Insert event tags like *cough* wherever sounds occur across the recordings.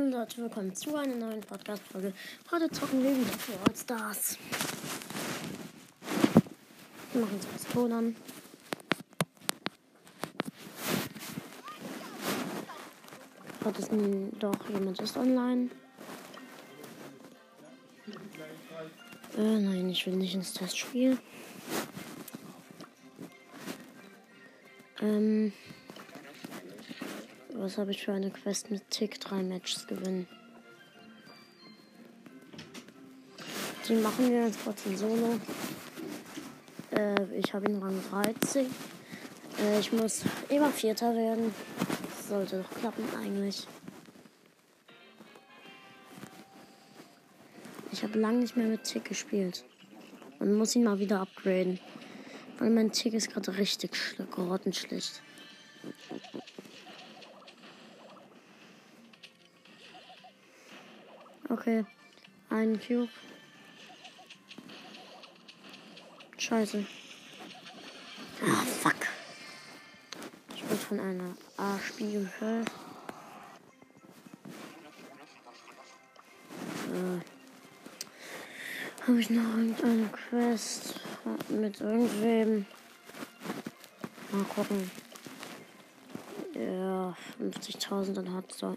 und Leute, willkommen zu einer neuen Podcast-Folge. Heute zocken wir wieder für All Stars. Wir machen das Ton an. Heute ist ein, doch jemand ist online. Äh, nein, ich will nicht ins Testspiel. Ähm. Was habe ich für eine Quest mit Tick? Drei Matches gewinnen. Die machen wir jetzt kurz in Solo. Äh, ich habe ihn Rang 13. Äh, ich muss immer Vierter werden. Das sollte doch klappen eigentlich. Ich habe lange nicht mehr mit Tick gespielt. Und muss ihn mal wieder upgraden. Weil mein Tick ist gerade richtig grottenschlecht. Okay. Ein Cube. Scheiße. Ah, fuck. Ich wurde von einer A-Spiegel gehört. Äh. Habe ich noch irgendeine Quest mit irgendwem? Mal gucken. Ja, 50.000 dann hat so.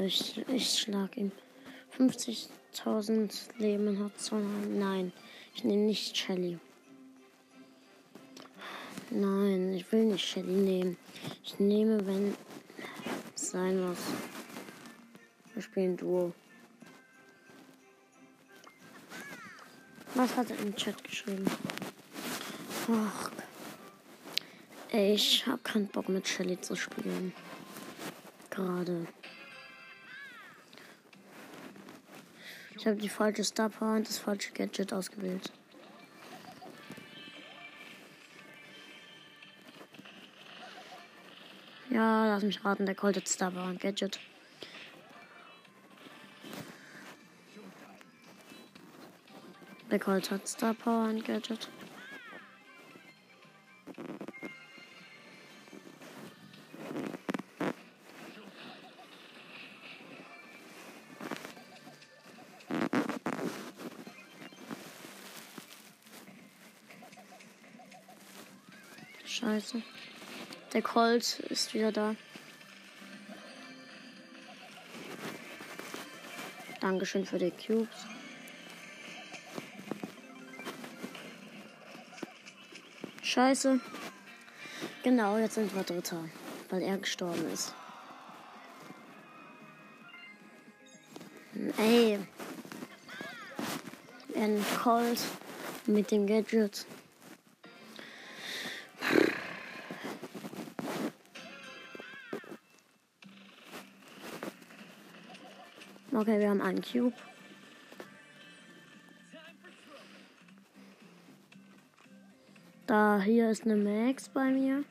Ich, ich schlag ihn. 50.000 Leben hat so. Nein, ich nehme nicht Shelly. Nein, ich will nicht Shelly nehmen. Ich nehme, wenn es sein muss. Wir spielen Duo. Was hat er im Chat geschrieben? Ach. Ey, ich hab keinen Bock mit Shelly zu spielen. Gerade. Ich habe die falsche Star Power und das falsche Gadget ausgewählt. Ja, lass mich raten, der Colt hat Star Power und Gadget. Der Colt hat Star Power und Gadget. Scheiße. Der Colt ist wieder da. Dankeschön für die Cubes. Scheiße. Genau, jetzt sind wir Dritter, weil er gestorben ist. Ey. Ein Colt mit dem Gadget. Okay, wir haben einen Cube. Da hier ist eine Max bei mir.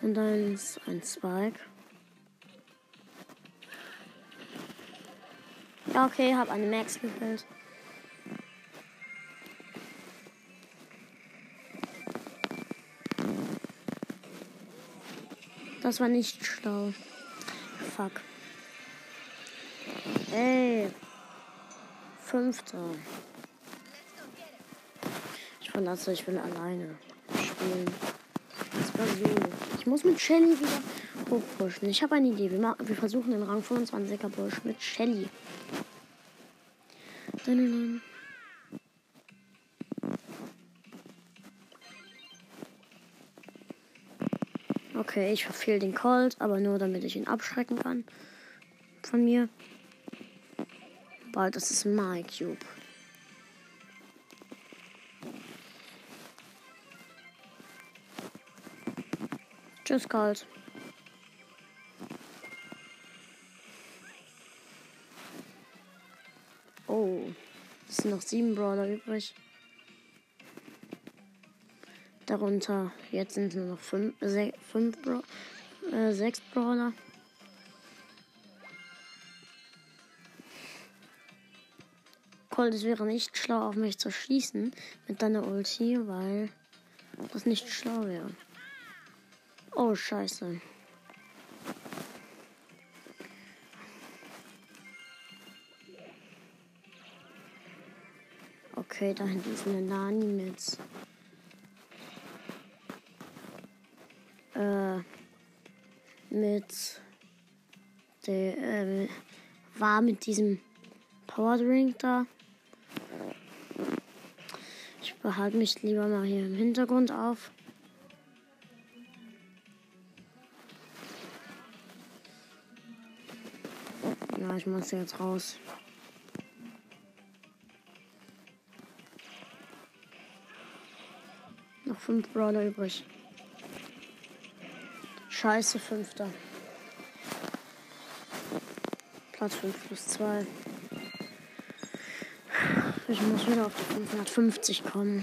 Und dann ist ein Spike. Ja, okay, habe eine Max gefällt. Das war nicht schlau. Fuck. Ey. Fünfter. Ich verlasse, ich will alleine spielen. Das war so. Ich muss mit Shelly wieder hochpushen. Ich habe eine Idee. Wir, machen, wir versuchen den Rang 25er Push mit Shelly. Okay, ich verfehle den Colt, aber nur damit ich ihn abschrecken kann. Von mir. Weil das ist mein Cube. Tschüss, Kalt. Oh, es sind noch sieben Brawler übrig. Darunter, jetzt sind nur noch fünf, sech, fünf Bra äh, sechs Brawler. Colt, es wäre nicht schlau, auf mich zu schießen mit deiner Ulti, weil das nicht schlau wäre. Oh, scheiße. Okay, da hinten ist eine Nani mit. Äh, mit. Der, äh, war mit diesem Powerdrink da. Behalte mich lieber mal hier im Hintergrund auf. Ja, ich muss jetzt raus. Noch fünf Brawler übrig. Scheiße, fünfter. Platz 5 plus 2. Ich muss wieder auf die 550 kommen.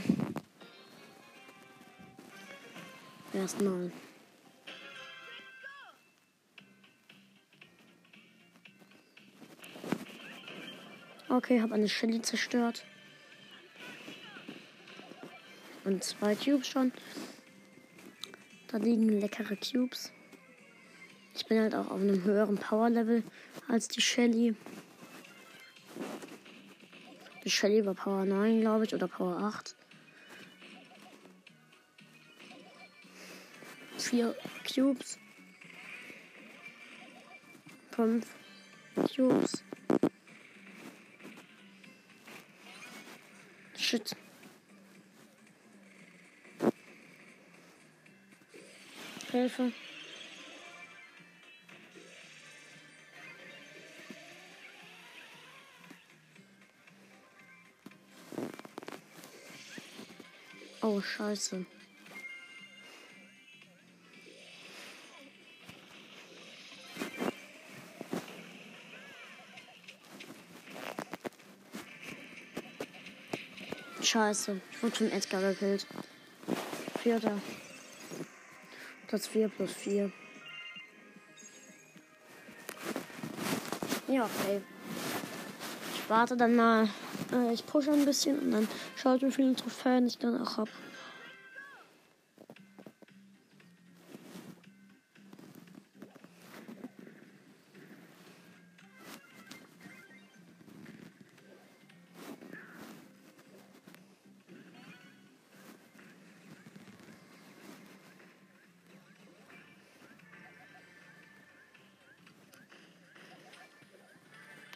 Erstmal. Okay, habe eine Shelly zerstört. Und zwei Cubes schon. Da liegen leckere Cubes. Ich bin halt auch auf einem höheren Power-Level als die Shelly. Die Shelly war Power 9, glaube ich, oder Power 8. Vier Cubes. Fünf Cubes. Shit. Hilfe. Oh, scheiße. Scheiße, ich wurde von Edgar gekillt. Vierter. Platz 4 plus 4. Ja, okay. Ich warte dann mal. Äh, ich pushe ein bisschen und dann schaut, wie viele Trophäen ich dann auch habe.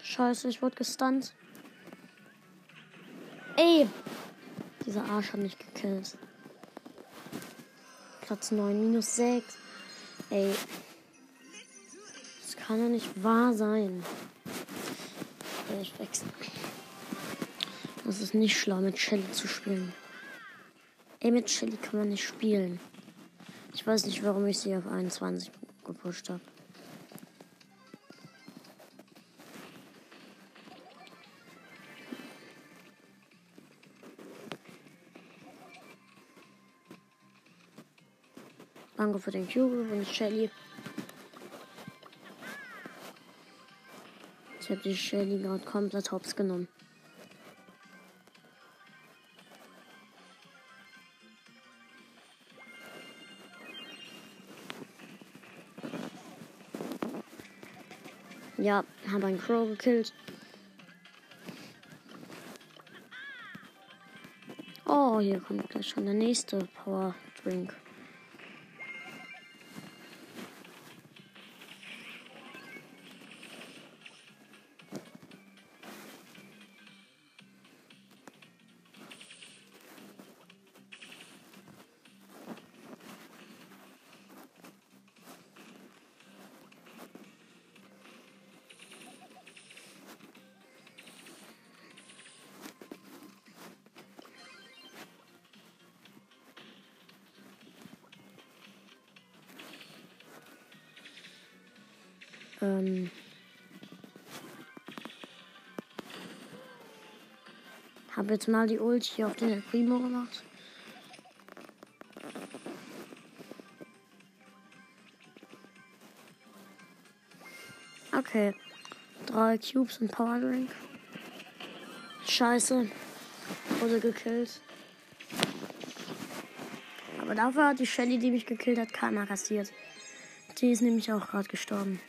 Scheiße, ich wurde gestunt. Ey! Dieser Arsch hat mich gekillt. Platz 9, minus 6. Ey. Das kann ja nicht wahr sein. Ich wechsle. Das ist nicht schlau, mit Shelly zu spielen. Ey, mit Shelly kann man nicht spielen. Ich weiß nicht, warum ich sie auf 21 gepusht habe. Danke für den Cube und Shelly. Ich habe die Shelly gerade komplett hops genommen. Ja, habe einen Crow gekillt. Oh, hier kommt gleich schon der nächste Power Drink. Ähm habe jetzt mal die Ult hier auf den Primo gemacht. Okay. Drei Cubes und Power Drink. Scheiße. Wurde gekillt. Aber dafür hat die Shelly, die mich gekillt hat, keiner kassiert. Die ist nämlich auch gerade gestorben.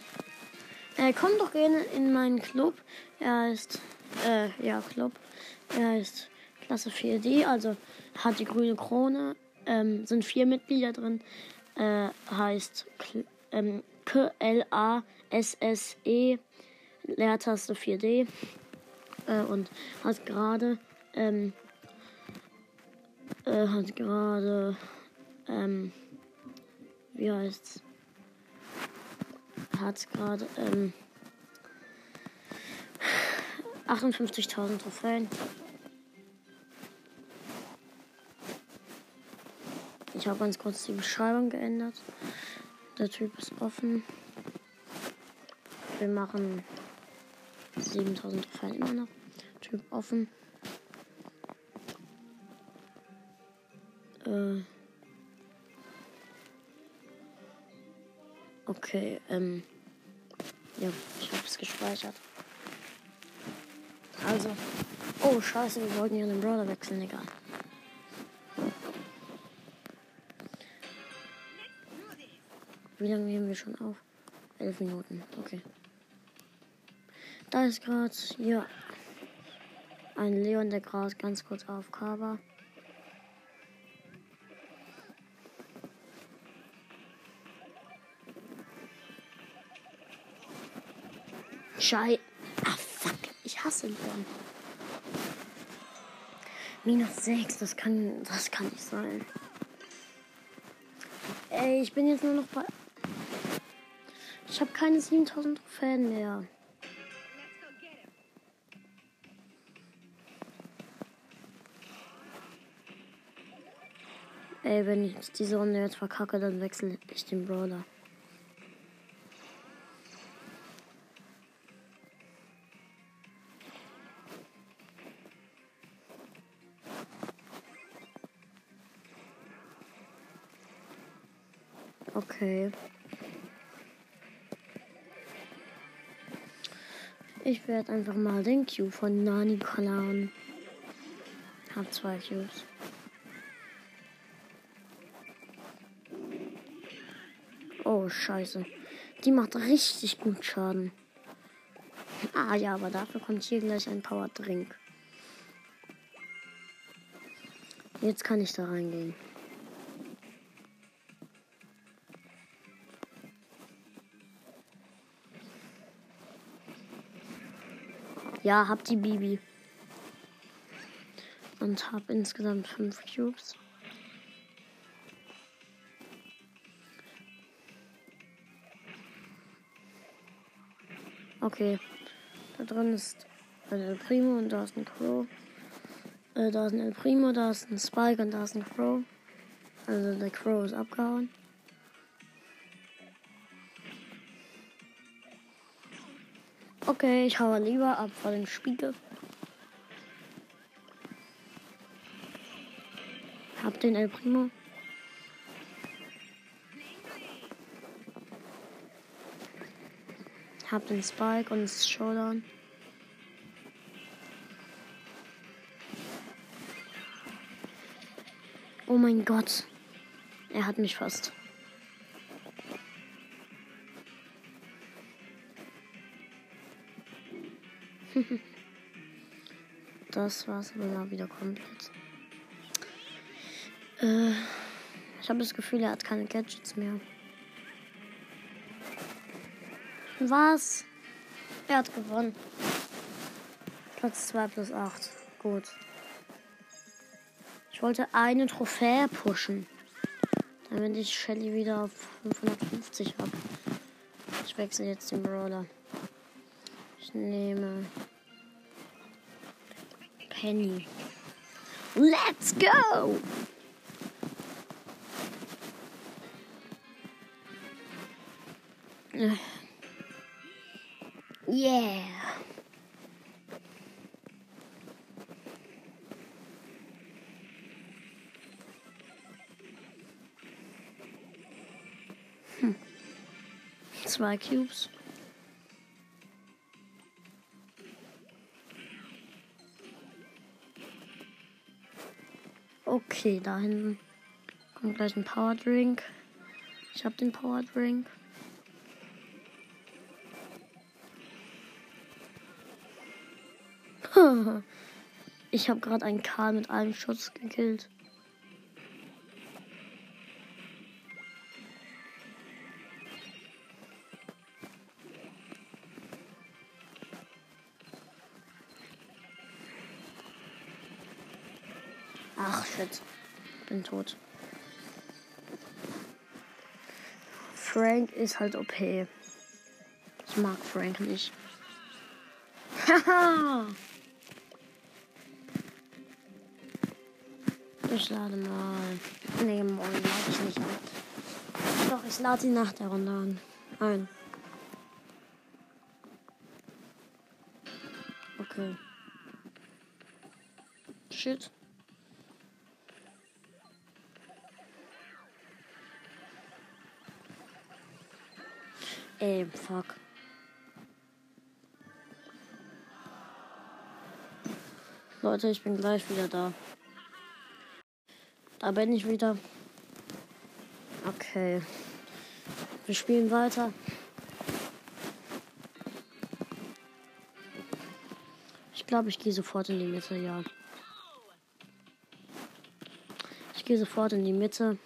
Äh, komm doch gerne in meinen Club. Er ist, äh, ja, Club. Er ist Klasse 4D, also hat die grüne Krone, ähm, sind vier Mitglieder drin, äh, heißt ähm, K-L-A-S-S-E, Leertaste 4D äh, und hat gerade ähm, äh, hat gerade ähm, wie heißt's hat gerade ähm, 58.000 Trophäen. Ich habe ganz kurz die Beschreibung geändert. Der Typ ist offen. Wir machen 7000 Trophäen immer noch. Typ offen. Äh. Okay, ähm. Ja, ich habe es gespeichert. Also. Oh, scheiße, wir wollten ja den Brawler wechseln, egal. Wie lange nehmen wir schon auf? Elf Minuten, okay. Da ist gerade, ja, ein Leon, der gerade ganz kurz auf Cover. Schei. Ah, fuck. Ich hasse Leon. Minus 6, das kann, das kann nicht sein. Ey, ich bin jetzt nur noch bei. Ich habe keine 7000 Trophäen mehr. Ey, wenn ich diese Runde jetzt verkacke, dann wechsle ich den Brawler. Okay. Ich werde einfach mal den Q von Nani klauen. Hab zwei Qs. Oh, scheiße. Die macht richtig gut Schaden. Ah ja, aber dafür kommt hier gleich ein Power Drink. Jetzt kann ich da reingehen. Ja, hab die Bibi. Und hab insgesamt fünf Cubes. Okay. Da drin ist ein El Primo und da ist ein Crow. Äh, da ist ein El Primo, da ist ein Spike und da ist ein Crow. Also der Crow ist abgehauen. Okay, ich hau lieber ab vor dem Spiegel. Hab den El Primo. Hab den Spike und das Showdown. Oh mein Gott. Er hat mich fast. *laughs* das war's aber mal wieder komplett. Äh, ich habe das Gefühl, er hat keine Gadgets mehr. Was? Er hat gewonnen. Platz 2 plus 8. Gut. Ich wollte eine Trophäe pushen. Damit ich Shelly wieder auf 550 habe. Ich wechsle jetzt den Brawler. Nehme Penny. Let's go! Yeah. Hm. Zwei Cubes. Okay, da hinten kommt gleich ein Power Drink. Ich habe den Power Drink. *laughs* Ich habe gerade einen Karl mit einem Schuss gekillt. Tot. Frank ist halt OP. Ich mag Frank nicht. Haha! *laughs* ich lade mal. Nee, morgen lade ich nicht an. Doch, ich lade die nach der Runde an. Ein. Okay. Shit. Ey, fuck. Leute, ich bin gleich wieder da. Da bin ich wieder. Okay. Wir spielen weiter. Ich glaube, ich gehe sofort in die Mitte, ja. Ich gehe sofort in die Mitte.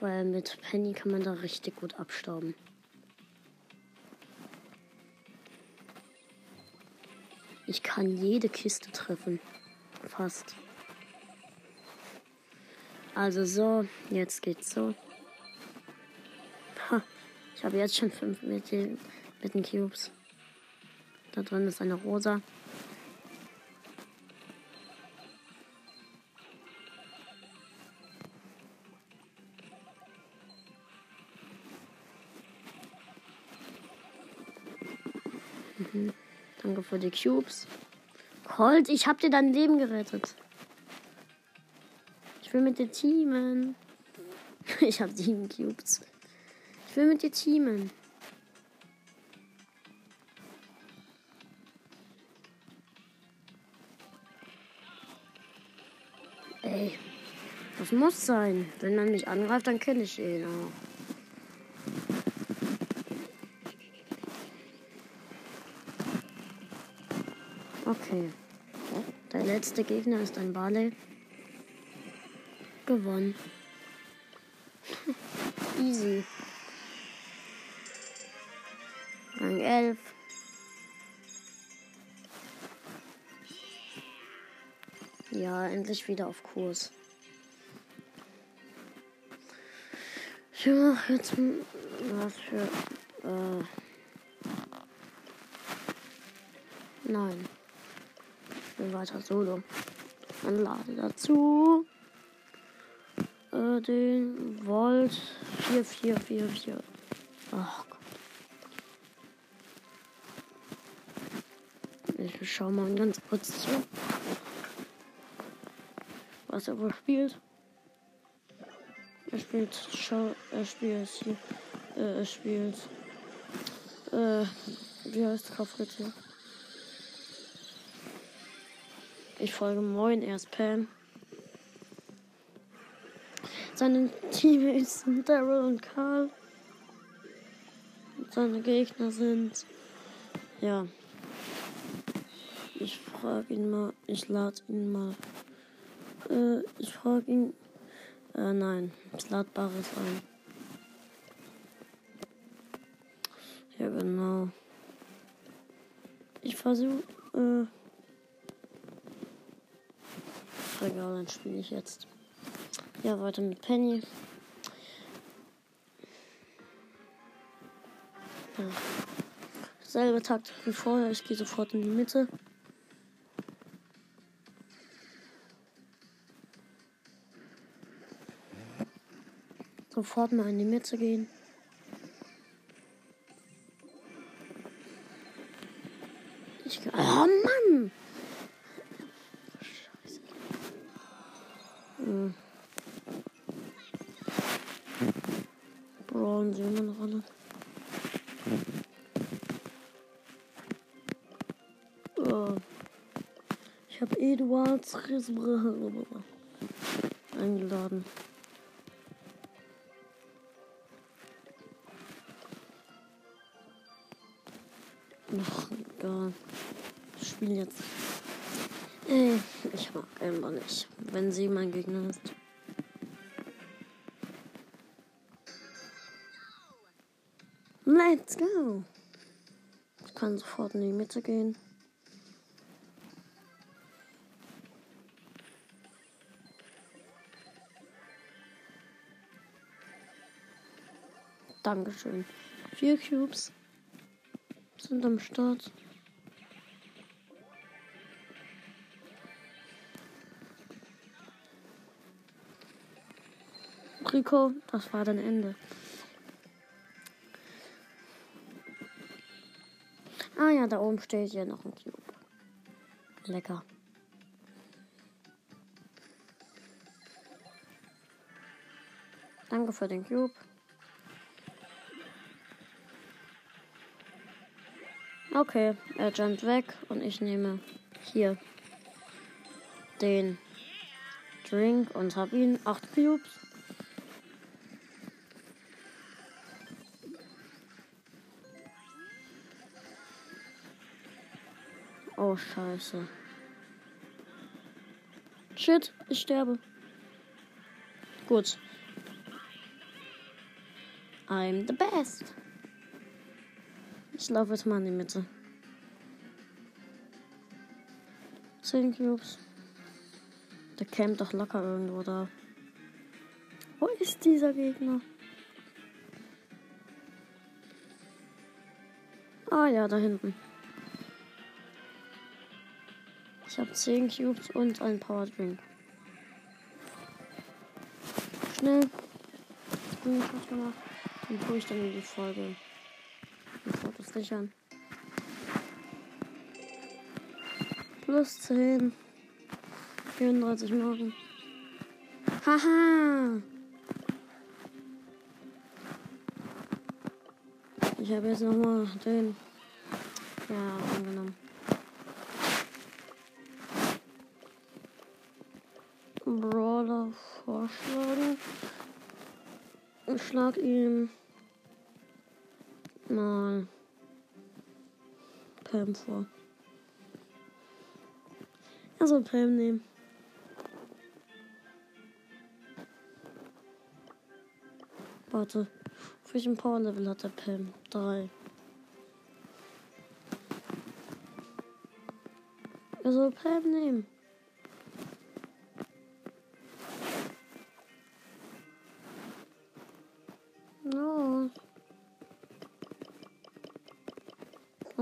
Weil mit Penny kann man da richtig gut abstauben. Ich kann jede Kiste treffen. Fast. Also so, jetzt geht's so. Ha, ich habe jetzt schon fünf mit den, mit den Cubes. Da drin ist eine rosa. Für die Cubes. Colt, ich hab dir dein Leben gerettet. Ich will mit dir teamen. *laughs* Ich hab sieben Cubes. Ich will mit dir teamen. Ey, das muss sein. Wenn man mich angreift, dann kenne ich ihn auch. Okay. Der letzte Gegner ist ein Barley. Gewonnen. *laughs* Easy. Rang 11. Ja, endlich wieder auf Kurs. Ich mache jetzt was für. Äh, nein spielen weiter Solo. Dann lade dazu äh, den Volt 4444. Ach Gott. Ich schau mal ganz kurz zu, was er wohl spielt. Er spielt, schau, er spielt äh, er spielt, äh, wie heißt Kaufritze? Ich folge Moin, er ist Pam. Seine Teammates sind Daryl und Carl. Und seine Gegner sind. Ja. Ich frage ihn mal. Ich lade ihn mal. Äh, ich frage ihn. Äh, nein. Ich lade Baris ein. Ja, genau. Ich versuche. Äh, egal, dann spiele ich jetzt. Ja, weiter mit Penny. Ja. Selbe Takt wie vorher. Ich gehe sofort in die Mitte. Sofort mal in die Mitte gehen. Habe Eduards eingeladen. Ach, egal. Ich spiele jetzt. Ey, ich mag Amber nicht, wenn sie mein Gegner ist. Let's go. Ich kann sofort in die Mitte gehen. Dankeschön. Vier Cubes sind am Start. Rico, das war dein Ende. Ah ja, da oben steht hier noch ein Cube. Lecker. Danke für den Cube. Okay, er jumpt weg und ich nehme hier den Drink und habe ihn. Acht Cubes. Oh, scheiße. Shit, ich sterbe. Gut. I'm the best. Ich laufe jetzt mal in die Mitte. Zehn Cubes. Der campt doch locker irgendwo da. Wo ist dieser Gegner? Ah ja, da hinten. Ich habe 10 Cubes und einen Power Drink. Schnell. Screenshot gemacht. Dann tue ich dann in die Folge. Sichern. Plus 10. 34 Marken. Haha. Ich habe jetzt nochmal den. Ja, angenommen. Brawler vorschlagen. Ich schlag ihm mal Pam vor. Soll Pam nehmen. Warte. Auf welchem Power Level hat der Pam? Drei. Er soll Pam nehmen.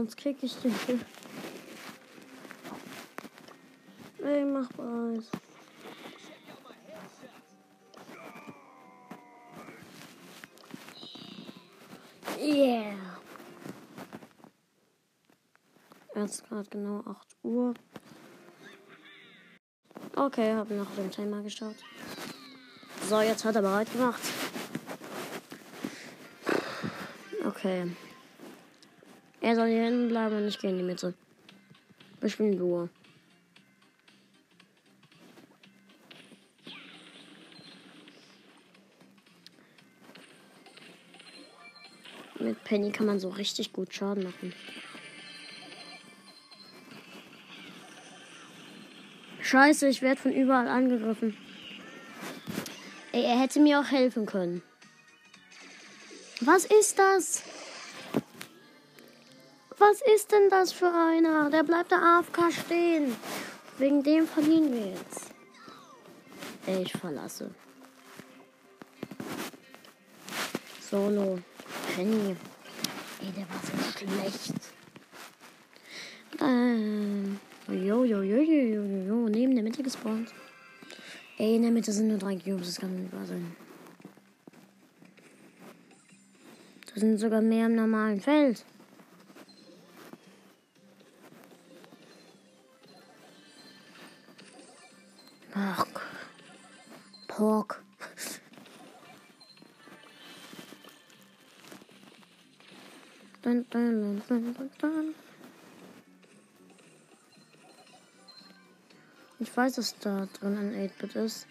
Sonst kick ich den. Ey, mach was. Yeah. Es ist gerade genau 8 Uhr. Okay, habe noch den Timer geschaut. So, jetzt hat er bereit gemacht. Okay. Er soll hier hinten bleiben und ich gehe in die Mitte. Wir spielen Duo. Mit Penny kann man so richtig gut Schaden machen. Scheiße, ich werde von überall angegriffen. Ey, er hätte mir auch helfen können. Was ist das? Was ist denn das für einer? Der bleibt da AFK stehen. Wegen dem verlieren wir jetzt. Ich verlasse. Solo. Penny. Ey, der war so schlecht. Ähm. Jo, jo, jo, jo, jo, jo, jo. Neben der Mitte gespawnt. Ey, in der Mitte sind nur drei Cubes. Das kann nicht wahr sein. Das sind sogar mehr im normalen Feld. Ich weiß, dass da drin ein 8-Bit ist.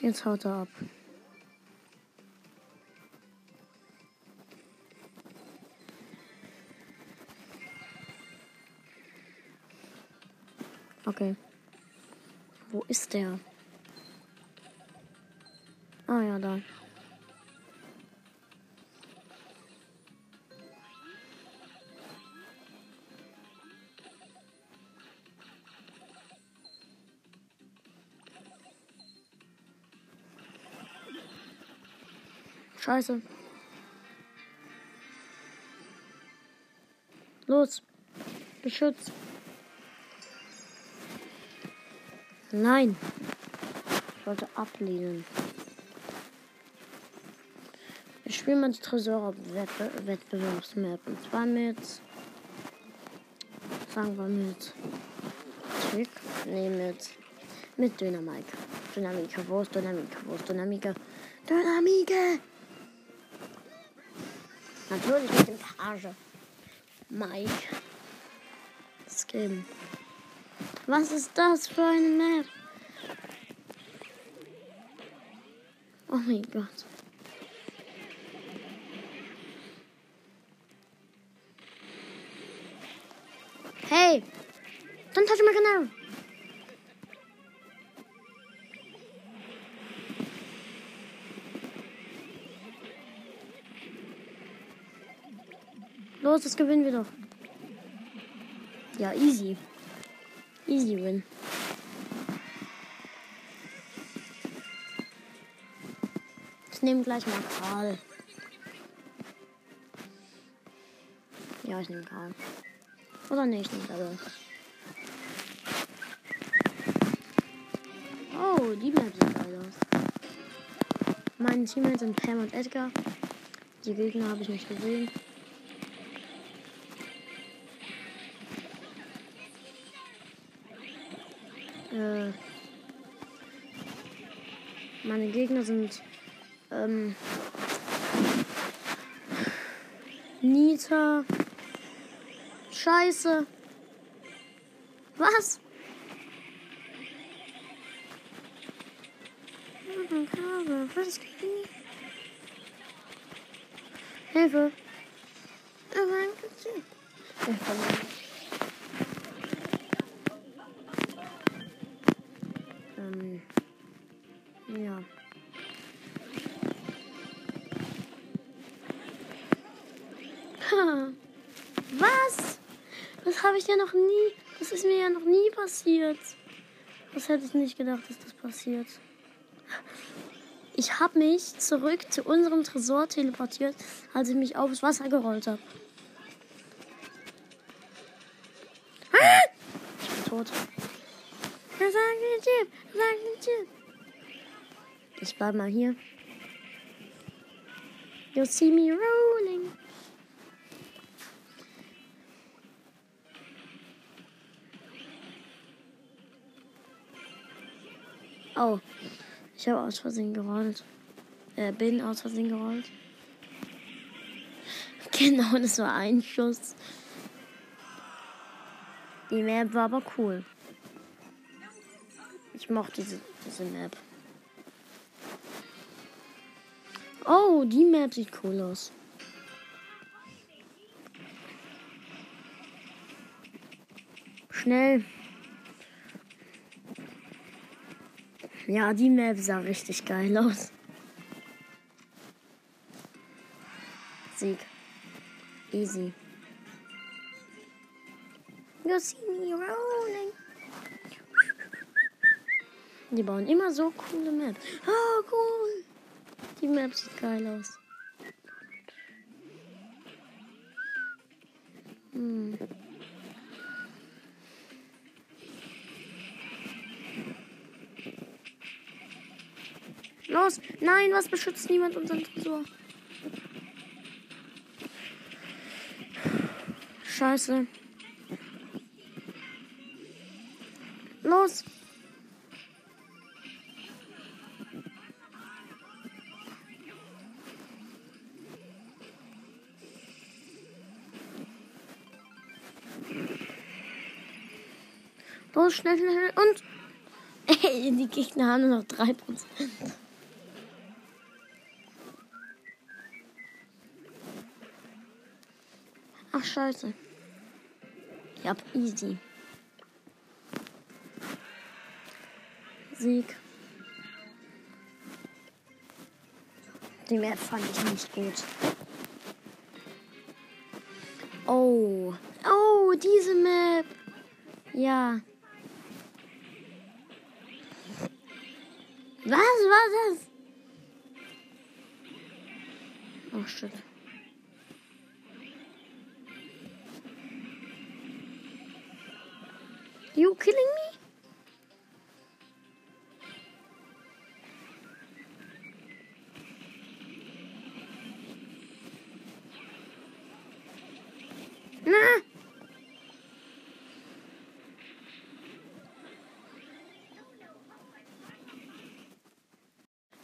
Jetzt haut er ab. Okay. Wo ist der? Ah ja, da. Scheiße. Los. Beschützt. Nein. Ich wollte ablehnen. Ich spiele mal Tresor-Wettbewerbsmap. Und zwar mit. Sagen wir mit. Trick. Nee, mit. Mit Dynamik. Dynamika. Wo ist Dynamika? Wo ist Dynamika? Dynamike! Natürlich mit dem Page. Mike. Skin. Was ist das für eine Map? Oh mein Gott. Hey! Don't touch my canal! Los, das gewinnen wir doch. Ja, easy. Easy win. Ich nehme gleich mal Karl. Ja, ich nehme Karl. Oder nicht, nicht aber. Oh, die sieht geil aus. Meine Teammates sind Pam und Edgar. Die Gegner habe ich nicht gesehen. Meine Gegner sind ähm, Nita. Scheiße. Was? Was Hilfe. Ähm, ich ja noch nie. Das ist mir ja noch nie passiert. Das hätte ich nicht gedacht, dass das passiert. Ich habe mich zurück zu unserem Tresor teleportiert, als ich mich aufs Wasser gerollt habe. Ah! Ich bin tot. Ich bleib mal hier. You see me rolling. Oh, ich habe aus Versehen gerollt. Äh, bin aus Versehen gerollt. *laughs* Genau, das war ein Schuss. Die Map war aber cool. Ich mochte diese, diese Map. Oh, die Map sieht cool aus. Schnell. Ja, die Map sah richtig geil aus. Sieg. Easy. You see me rolling. Die bauen immer so coole Maps. Oh, cool. Die Map sieht geil aus. Hm. Los! Nein, was beschützt niemand unseren Tresor? Scheiße. Los! Los, schnell, schnell. Und. Ey, *laughs* die Gegner haben nur noch 3%. Ach, scheiße. Ja, easy. Sieg. Die Map fand ich nicht gut. Oh. Oh, diese Map. Ja. Was war das? Oh shit.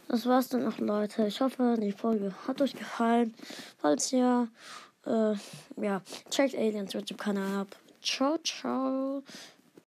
Das war's dann auch, Leute. Ich hoffe, die Folge hat euch gefallen. Falls ja, äh, ja, checkt Aliens YouTube-Kanal ab. Ciao, ciao.